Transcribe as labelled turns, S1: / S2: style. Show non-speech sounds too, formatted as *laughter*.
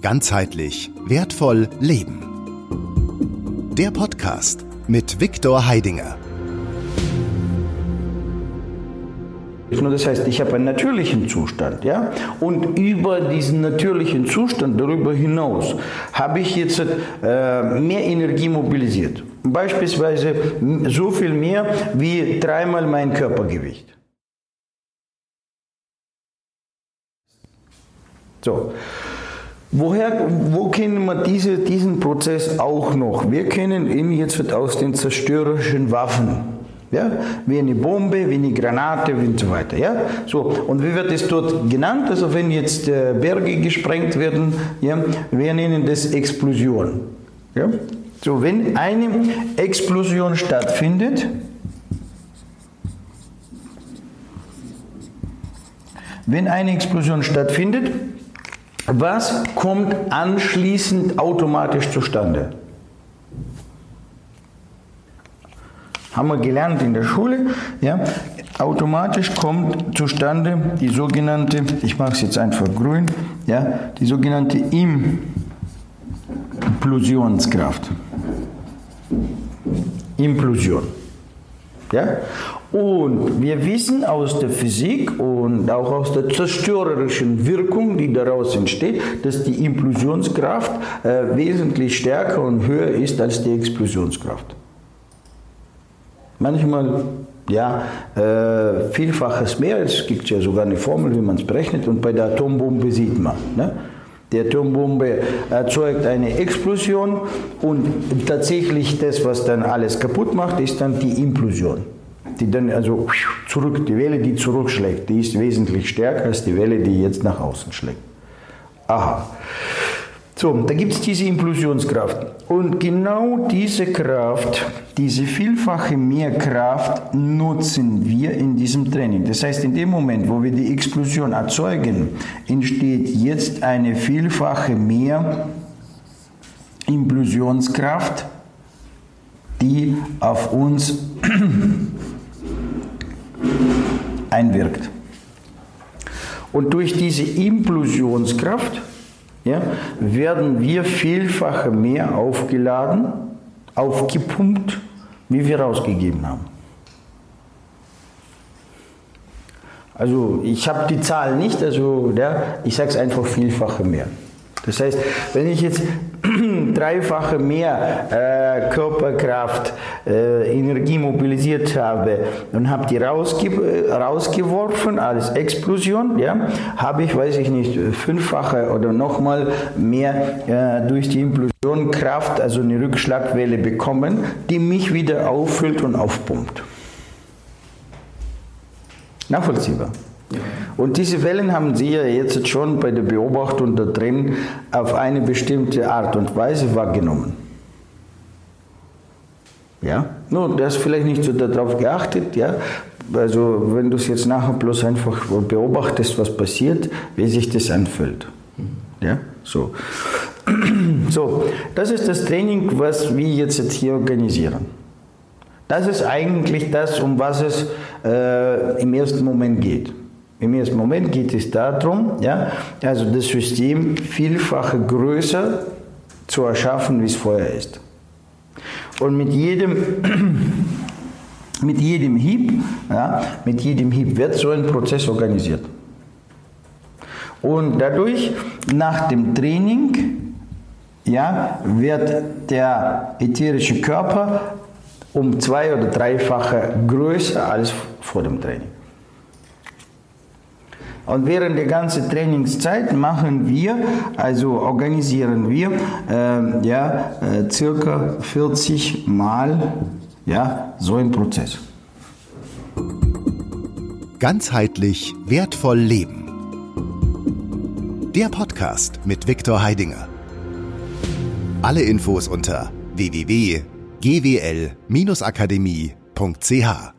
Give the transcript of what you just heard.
S1: Ganzheitlich wertvoll leben. Der Podcast mit Viktor Heidinger.
S2: Das heißt, ich habe einen natürlichen Zustand, ja, und über diesen natürlichen Zustand, darüber hinaus, habe ich jetzt äh, mehr Energie mobilisiert. Beispielsweise so viel mehr wie dreimal mein Körpergewicht. So. Woher, wo kennen wir diese, diesen Prozess auch noch? Wir kennen ihn jetzt aus den zerstörerischen Waffen. Ja? Wie eine Bombe, wie eine Granate und so weiter. Ja? So, und wie wird es dort genannt? Also wenn jetzt äh, Berge gesprengt werden, ja, wir nennen das Explosion. Ja? So, wenn eine Explosion stattfindet, wenn eine Explosion stattfindet, was kommt anschließend automatisch zustande? Haben wir gelernt in der Schule. Ja? Automatisch kommt zustande die sogenannte, ich mache es jetzt einfach grün, ja? die sogenannte Implosionskraft. Implosion. Ja? Und wir wissen aus der Physik und auch aus der zerstörerischen Wirkung, die daraus entsteht, dass die Implosionskraft äh, wesentlich stärker und höher ist als die Explosionskraft. Manchmal ja, äh, vielfaches mehr. Es gibt ja sogar eine Formel, wie man es berechnet. Und bei der Atombombe sieht man. Ne? Die Atombombe erzeugt eine Explosion und tatsächlich das, was dann alles kaputt macht, ist dann die Implosion die dann also zurück, die Welle, die zurückschlägt, die ist wesentlich stärker als die Welle, die jetzt nach außen schlägt. Aha. So, da gibt es diese Impulsionskraft. Und genau diese Kraft, diese vielfache Mehrkraft nutzen wir in diesem Training. Das heißt, in dem Moment, wo wir die Explosion erzeugen, entsteht jetzt eine vielfache mehr Impulsionskraft, die auf uns einwirkt. Und durch diese Implosionskraft ja, werden wir vielfach mehr aufgeladen, aufgepumpt, wie wir rausgegeben haben. Also ich habe die Zahl nicht, also ja, ich sage es einfach vielfache mehr. Das heißt, wenn ich jetzt dreifache mehr äh, Körperkraft, äh, Energie mobilisiert habe und habe die rausge rausgeworfen als Explosion, ja, habe ich, weiß ich nicht, fünffache oder nochmal mehr äh, durch die Implosion Kraft, also eine Rückschlagwelle bekommen, die mich wieder auffüllt und aufpumpt. Nachvollziehbar. Und diese Wellen haben Sie ja jetzt schon bei der Beobachtung da drin auf eine bestimmte Art und Weise wahrgenommen. Ja, nun, du hast vielleicht nicht so darauf geachtet, ja. Also, wenn du es jetzt nachher bloß einfach beobachtest, was passiert, wie sich das anfühlt. Ja, so. *clears throat* So, das ist das Training, was wir jetzt hier organisieren. Das ist eigentlich das, um was es äh, im ersten Moment geht. Im ersten Moment geht es darum, ja, also das System vielfach größer zu erschaffen, wie es vorher ist. Und mit jedem, *clears throat* mit jedem Hieb, ja, mit jedem Hieb wird so ein Prozess organisiert. Und dadurch, nach dem Training, ja, wird der ätherische Körper um zwei- oder dreifache größer als vor dem Training. Und während der ganzen Trainingszeit machen wir, also organisieren wir äh, ja, äh, circa 40 Mal ja, so einen Prozess.
S1: Ganzheitlich wertvoll leben. Der Podcast mit Viktor Heidinger. Alle Infos unter www.gwl-akademie.ch